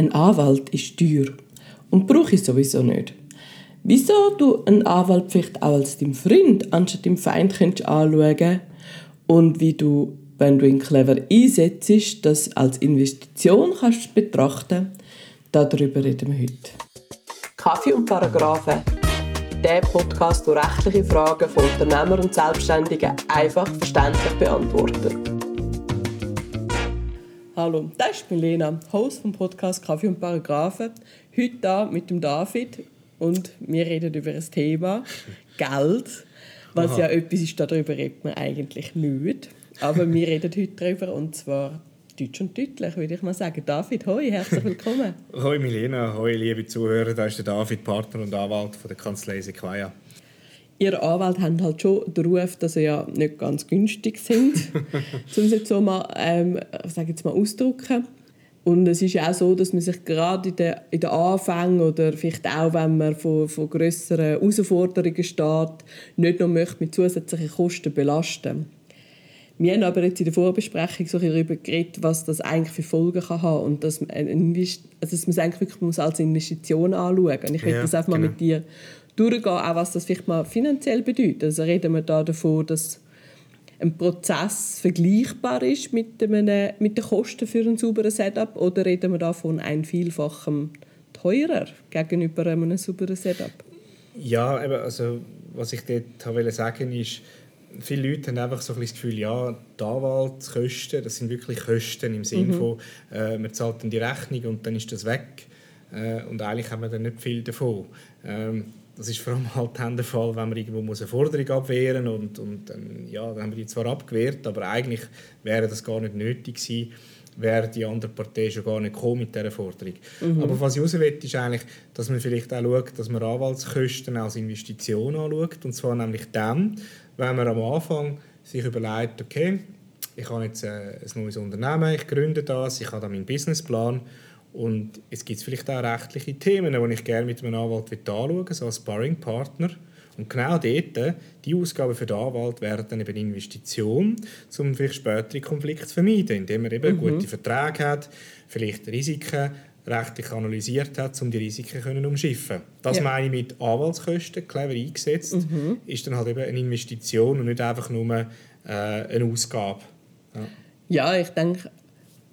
Ein Anwalt ist teuer und brauche ich sowieso nicht. Wieso du einen Anwalt vielleicht auch als dein Freund anstatt deinem Feind könntest anschauen und wie du, wenn du ihn clever einsetzt, das als Investition kannst betrachten, darüber reden wir heute. Kaffee und Paragraphen. Der Podcast, der rechtliche Fragen von Unternehmern und Selbstständigen einfach verständlich beantwortet. Hallo, das ist Milena, Host vom Podcast Kaffee und Paragraphen. Heute da mit dem David und wir reden über ein Thema Geld, was Aha. ja etwas ist, darüber redet man eigentlich nicht. Aber wir reden heute darüber und zwar deutsch und deutlich, würde ich mal sagen. David, hoi, herzlich willkommen. hoi Milena, hoi liebe Zuhörer, da ist der David, Partner und Anwalt von der Kanzlei Sequoia. Ihr Anwalt haben halt schon den Ruf, dass sie ja nicht ganz günstig sind, um es jetzt so mal, ähm, sage jetzt mal ausdrücken. Und es ist ja auch so, dass man sich gerade in den, in den Anfängen oder vielleicht auch, wenn man von, von grösseren Herausforderungen steht, nicht noch möchte mit zusätzlichen Kosten belasten wir haben aber jetzt in der Vorbesprechung so darüber geredet, was das eigentlich für Folgen kann haben und dass man, also dass man es eigentlich wirklich als Investition anschauen muss. Und ich möchte ja, das einfach mal genau. mit dir durchgehen, auch was das vielleicht mal finanziell bedeutet. Also reden wir da davon, dass ein Prozess vergleichbar ist mit, einem, mit den Kosten für ein sauberes Setup oder reden wir da von ein Vielfachem teurer gegenüber einem sauberen Setup? Ja, also was ich dort wollte sagen ist, viele Leute haben einfach so ein das Gefühl, ja, die Anwaltskosten, das sind wirklich Kosten im Sinne mhm. von, äh, man zahlt dann die Rechnung und dann ist das weg. Äh, und eigentlich haben wir dann nicht viel davon. Ähm, das ist vor allem halt dann der Fall, wenn man irgendwo muss eine Forderung abwehren muss und, und dann, ja, dann haben wir die zwar abgewehrt, aber eigentlich wäre das gar nicht nötig gewesen, wäre die andere Partei schon gar nicht gekommen mit dieser Forderung. Mhm. Aber was ich raus will, ist eigentlich, dass man vielleicht auch schaut, dass man Anwaltskosten als Investition anschaut. Und zwar nämlich dann, wenn man am Anfang sich überlegt, okay, ich habe jetzt äh, ein neues Unternehmen, ich gründe das, ich habe da meinen Businessplan und es gibt vielleicht auch rechtliche Themen, die ich gerne mit einem Anwalt anschauen will, so als Sparring-Partner. Und genau dort, die Ausgaben für den Anwalt werden dann eben Investition, um vielleicht spätere Konflikte zu vermeiden, indem er eben mhm. gute Verträge hat, vielleicht Risiken rechtlich analysiert hat, um die Risiken können umschiffen Das ja. meine ich mit Anwaltskosten, clever eingesetzt, mhm. ist dann halt eben eine Investition und nicht einfach nur äh, eine Ausgabe. Ja. ja, ich denke,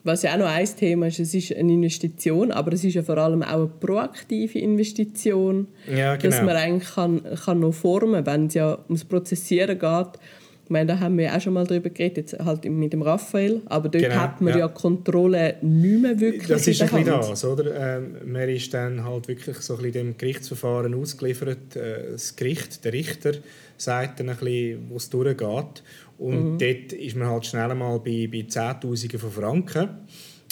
was ja auch noch ein Thema ist, es ist eine Investition, aber es ist ja vor allem auch eine proaktive Investition, ja, genau. dass man eigentlich kann, kann noch formen, wenn es ja ums Prozessieren geht. Ich meine, da haben wir auch schon mal darüber geredet, jetzt halt mit dem Raphael, aber dort genau, hat man ja. ja Kontrolle nicht mehr wirklich Das ist ein bisschen das, oder? Ähm, man ist dann halt wirklich so ein bisschen dem Gerichtsverfahren ausgeliefert. Äh, das Gericht, der Richter, sagt dann ein bisschen, wo es durchgeht. Und mhm. dort ist man halt schnell mal bei, bei Zehntausenden von Franken.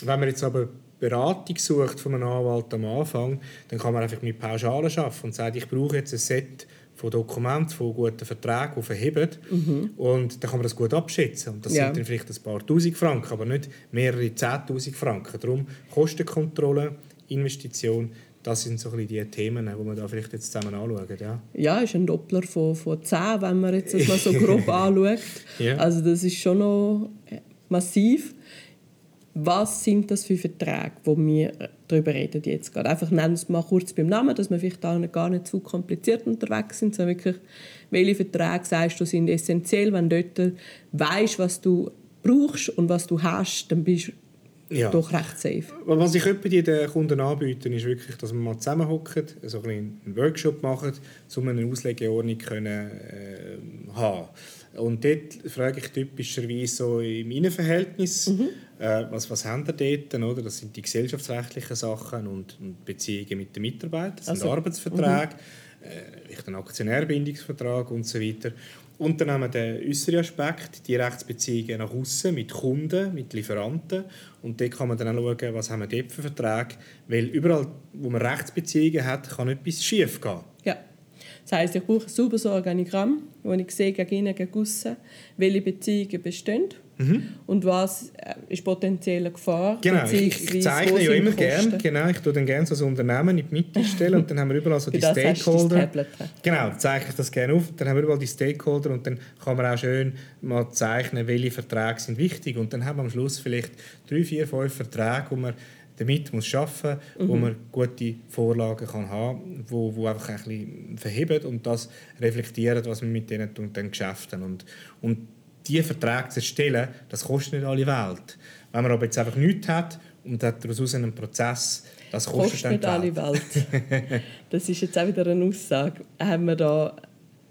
Wenn man jetzt aber Beratung sucht von einem Anwalt am Anfang, dann kann man einfach mit Pauschalen arbeiten und sagt, ich brauche jetzt ein Set von Dokumenten, von guten Verträgen, die verheben. Mhm. Und dann kann man das gut abschätzen. Und das ja. sind dann vielleicht ein paar Tausend Franken, aber nicht mehrere Zehntausend Franken. Darum Kostenkontrolle, Investition, das sind so ein die Themen, die wir da vielleicht jetzt zusammen anschauen. Ja, ja ist ein Doppler von, von 10, wenn man jetzt das mal so grob anschaut. ja. Also das ist schon noch massiv. Was sind das für Verträge, wo wir darüber reden jetzt gerade? Einfach nennen wir es mal kurz beim Namen, dass wir vielleicht da gar nicht zu kompliziert unterwegs sind, sondern wirklich, welche Verträge sagst du sind essentiell, wenn du dort weißt, was du brauchst und was du hast, dann bist du ja. doch recht safe. Was ich den Kunden anbiete, ist wirklich, dass wir mal zusammenhocken, so ein einen Workshop machen, um eine Auslegeordnung können, äh, haben Und dort frage ich typischerweise so im Innenverhältnis, mhm. äh, was, was haben wir dort? Oder? Das sind die gesellschaftsrechtlichen Sachen und, und Beziehungen mit den Mitarbeitern, das sind also, Arbeitsverträge, mhm. Äh, einen Aktionärbindungsvertrag und so weiter. Und dann haben wir den äußeren Aspekt, die Rechtsbeziehungen nach außen mit Kunden, mit Lieferanten. Und dort kann man dann auch schauen, was haben wir dort für Verträge. Weil überall, wo man Rechtsbeziehungen hat, kann etwas schief gehen. Ja. Das heisst, ich brauche ein sauberes Organigramm, wo ich sehe, gegen innen, gegen aussen, welche Beziehungen bestehen Mhm. Und was äh, ist potenzielle Gefahr? Genau, ich, ich zeichne ja immer gerne. Genau, ich tue dann gerne so ein Unternehmen in die Mitte stellen und dann haben wir überall so die Stakeholder. Genau, zeichne ich das gerne auf. Dann haben wir überall die Stakeholder und dann kann man auch schön mal zeichnen, welche Verträge sind wichtig. Und dann haben wir am Schluss vielleicht drei, vier, fünf Verträge, wo man damit muss arbeiten muss, mhm. wo man gute Vorlagen kann haben kann, wo, wo einfach ein bisschen verheben und das reflektieren, was man mit denen tun, dann Geschäften und, und diese Verträge zu erstellen, das kostet nicht alle Welt. Wenn man aber jetzt einfach nichts hat und hat daraus einen Prozess, das kostet, kostet nicht alle Welt. das ist jetzt auch wieder eine Aussage. Haben wir da,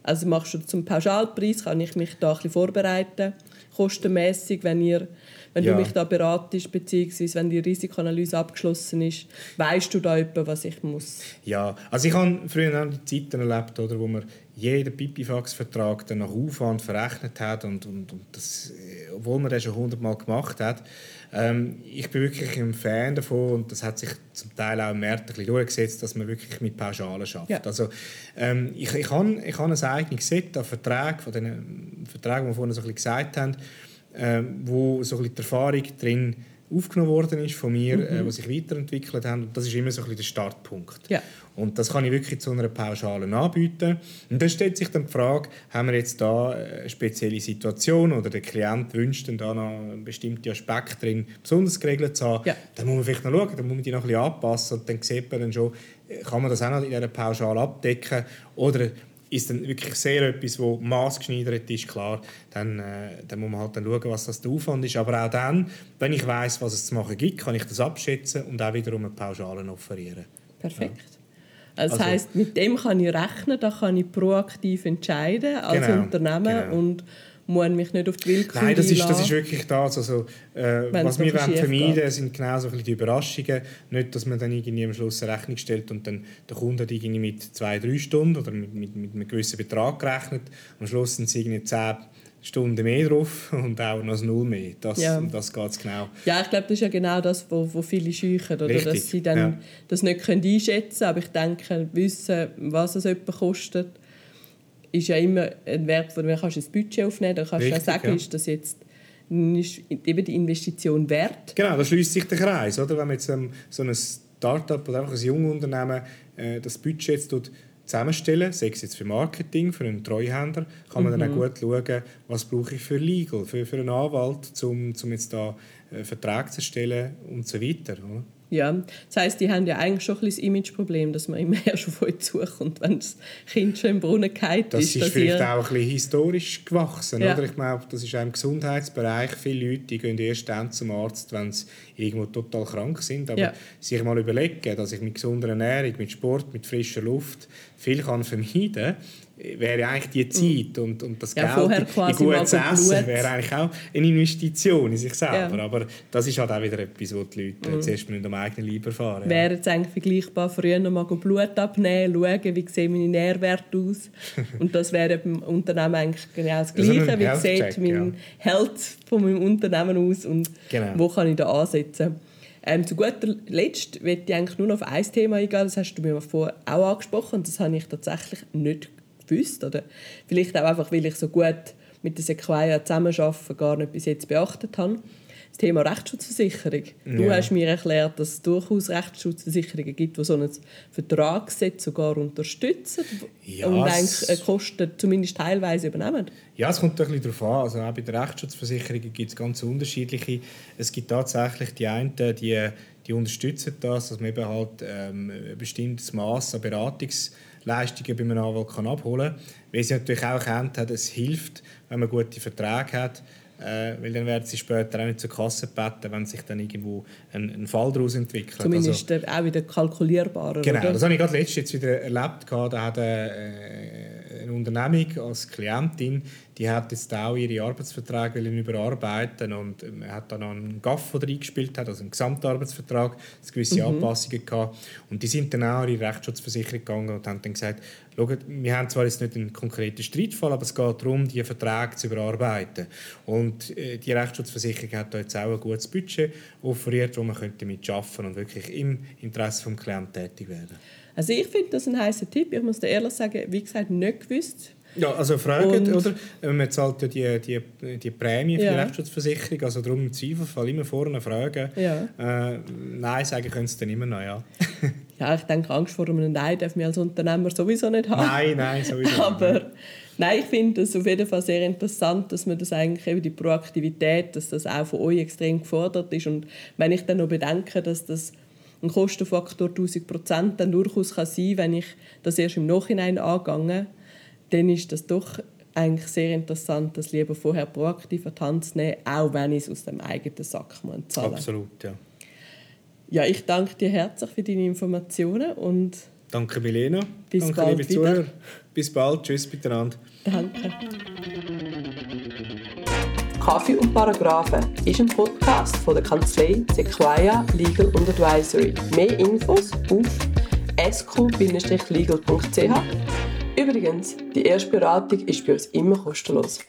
also machst du zum Pauschalpreis, kann ich mich da ein bisschen vorbereiten, kostenmäßig, wenn ihr wenn ja. du mich da beratest, beziehungsweise wenn die Risikoanalyse abgeschlossen ist, weißt du da etwa, was ich muss? Ja, also ich habe früher auch die Zeiten erlebt, oder, wo man jeden Pipifax-Vertrag dann nach Aufwand verrechnet hat und, und, und das, obwohl man das schon hundertmal gemacht hat. Ähm, ich bin wirklich ein Fan davon und das hat sich zum Teil auch im März ein durchgesetzt, dass man wirklich mit Pauschalen schafft. Ja. Also, ähm, ich, ich habe ich hab ein eigenes Set an Verträgen, von den Verträgen, die wir vorhin so ein bisschen gesagt haben, äh, wo so ein die Erfahrung drin aufgenommen worden ist von mir, äh, mhm. äh, was sich weiterentwickelt haben. Und das ist immer so ein bisschen der Startpunkt. Ja. Und das kann ich wirklich zu einer Pauschalen anbieten. Und dann stellt sich dann die Frage, haben wir jetzt da eine spezielle Situation oder der Klient wünscht dann da noch bestimmte Aspekte drin besonders geregelt zu haben, ja. dann muss man vielleicht noch schauen, dann muss man die noch ein bisschen anpassen und dann sieht man dann schon, kann man das auch noch in dieser Pauschale abdecken oder ist dann wirklich sehr etwas, wo maßgeschneidert ist, klar, dann, äh, dann muss man halt dann schauen, was das der Aufwand ist. Aber auch dann, wenn ich weiß, was es zu machen gibt, kann ich das abschätzen und auch wiederum eine Pauschale offerieren. Perfekt. Ja. Also, das heisst, mit dem kann ich rechnen, da kann ich proaktiv entscheiden als genau, Unternehmen genau. und muss mich nicht auf die Willkür Nein, das ist, das ist wirklich das. Also, äh, was wir wollen vermeiden wollen, sind genau so die Überraschungen. Nicht, dass man dann irgendwie am Schluss eine Rechnung stellt und dann der Kunde hat irgendwie mit zwei, drei Stunden oder mit, mit, mit einem gewissen Betrag gerechnet. Am Schluss sind es irgendwie zehn Stunden mehr drauf und auch noch ein Null mehr. Das, ja. das geht genau. Ja, ich glaube, das ist ja genau das, wo, wo viele scheuchen, oder? Richtig. dass sie dann ja. das nicht können einschätzen können. Aber ich denke, wissen, was es jemand kostet, ist ja immer ein Wert, wo du kannst ins Budget aufnehmen kannst. Dann kannst du auch sagen, ja. ist das jetzt ist eben die Investition wert. Genau, da schließt sich der Kreis. Oder? Wenn man jetzt ähm, so ein Start-up oder einfach ein junges Unternehmen äh, das Budget jetzt tut, zusammenstellen, sei es jetzt für Marketing, für einen Treuhänder, kann man mhm. dann auch gut schauen, was brauche ich für Legal, für, für einen Anwalt, um, um jetzt da äh, Vertrag zu erstellen und so weiter. Oder? Ja, das heisst, die haben ja eigentlich schon ein das Imageproblem, dass man immer erst auf euch zukommt, wenn das Kind schon im Brunnen ist. Das ist vielleicht ihr... auch ein bisschen historisch gewachsen. Ja. Oder? Ich glaube, das ist auch im Gesundheitsbereich. Viele Leute die gehen erst dann zum Arzt, wenn sie irgendwo total krank sind. Aber ja. sich mal überlegen, dass ich mit gesunder Ernährung, mit Sport, mit frischer Luft viel kann vermeiden kann, wäre eigentlich die Zeit und, und das ja, Geld in gutes Essen wäre eigentlich auch eine Investition in sich selber. Ja. Aber das ist halt auch wieder etwas, was die Leute mhm. zuerst mal am eigenen Leib erfahren. Ja. Wäre jetzt eigentlich vergleichbar, früher noch mal Blut abnehmen, schauen, wie sehen meine Nährwerte aus. und das wäre beim Unternehmen eigentlich genau das Gleiche. Also wie sieht mein ja. Health von meinem Unternehmen aus und genau. wo kann ich da ansetzen. Ähm, zu guter Letzt möchte ich eigentlich nur noch auf ein Thema eingehen, das hast du mir vorher auch angesprochen und das habe ich tatsächlich nicht gewusst. Oder vielleicht auch einfach, weil ich so gut mit der Sequoia zusammenarbeite, gar nicht bis jetzt beachtet habe. Das Thema Rechtsschutzversicherung. Du ja. hast mir erklärt, dass es durchaus Rechtsschutzversicherungen gibt, die so ein Vertragsgesetz sogar unterstützen ja, und eigentlich Kosten zumindest teilweise übernehmen. Ja, es kommt ein bisschen darauf an. Also auch bei der Rechtsschutzversicherung gibt es ganz unterschiedliche. Es gibt tatsächlich die einen, die, die unterstützen das, dass man eben halt ähm, ein bestimmtes Maß an Beratungs Leistungen bei einem Anwalt kann abholen kann. Weil sie natürlich auch erkannt hat, es hilft, wenn man gute Verträge hat, äh, weil dann werden sie später auch nicht zur Kasse gebeten, wenn sich dann irgendwo ein, ein Fall daraus entwickelt. Zumindest also, auch wieder kalkulierbarer. Genau, oder? das habe ich gerade letztens jetzt wieder erlebt. Da hat äh, Unternehmung als Klientin die hat jetzt auch ihre Arbeitsverträge überarbeiten und man ähm, hat dann einen GAF, der eingespielt hat, also einen Gesamtarbeitsvertrag, es gewisse mhm. Anpassungen gehabt. Und die sind dann auch in die Rechtsschutzversicherung gegangen und haben dann gesagt, Schaut, wir haben zwar jetzt nicht einen konkreten Streitfall, aber es geht darum, die Verträge zu überarbeiten. Und äh, die Rechtsschutzversicherung hat da jetzt auch ein gutes Budget offeriert, wo man könnte mit arbeiten und wirklich im Interesse des Klienten tätig werden. Also ich finde das ein heißer Tipp. Ich muss dir ehrlich sagen, wie gesagt, nicht gewusst, ja, also fragen, oder? Man zahlt ja die, die, die Prämie für ja. die Rechtsschutzversicherung, also darum im Zweifelsfall immer vorne fragen. Ja. Äh, nein, sagen können sie dann immer noch, ja. ja, ich denke, Angst vor einem Nein darf man als Unternehmer sowieso nicht haben. Nein, nein, sowieso Aber Nein, ich finde es auf jeden Fall sehr interessant, dass man das eigentlich eben die Proaktivität, dass das auch von euch extrem gefordert ist. Und wenn ich dann noch bedenke, dass das ein Kostenfaktor 1000 Prozent dann durchaus kann sein wenn ich das erst im Nachhinein angehe, dann ist das doch eigentlich sehr interessant, das lieber vorher proaktiv an die Hand zu nehmen, auch wenn ich es aus dem eigenen Sack zahlen muss. Absolut, ja. Ja, ich danke dir herzlich für deine Informationen und Danke Milena. Bis Danke bald liebe Zuhörer. Bis bald. Tschüss miteinander. Danke. Kaffee und Paragraphen ist ein Podcast von der Kanzlei Sequoia Legal Advisory. Mehr Infos auf sq-legal.ch. Übrigens, die erste Beratung ist bei uns immer kostenlos.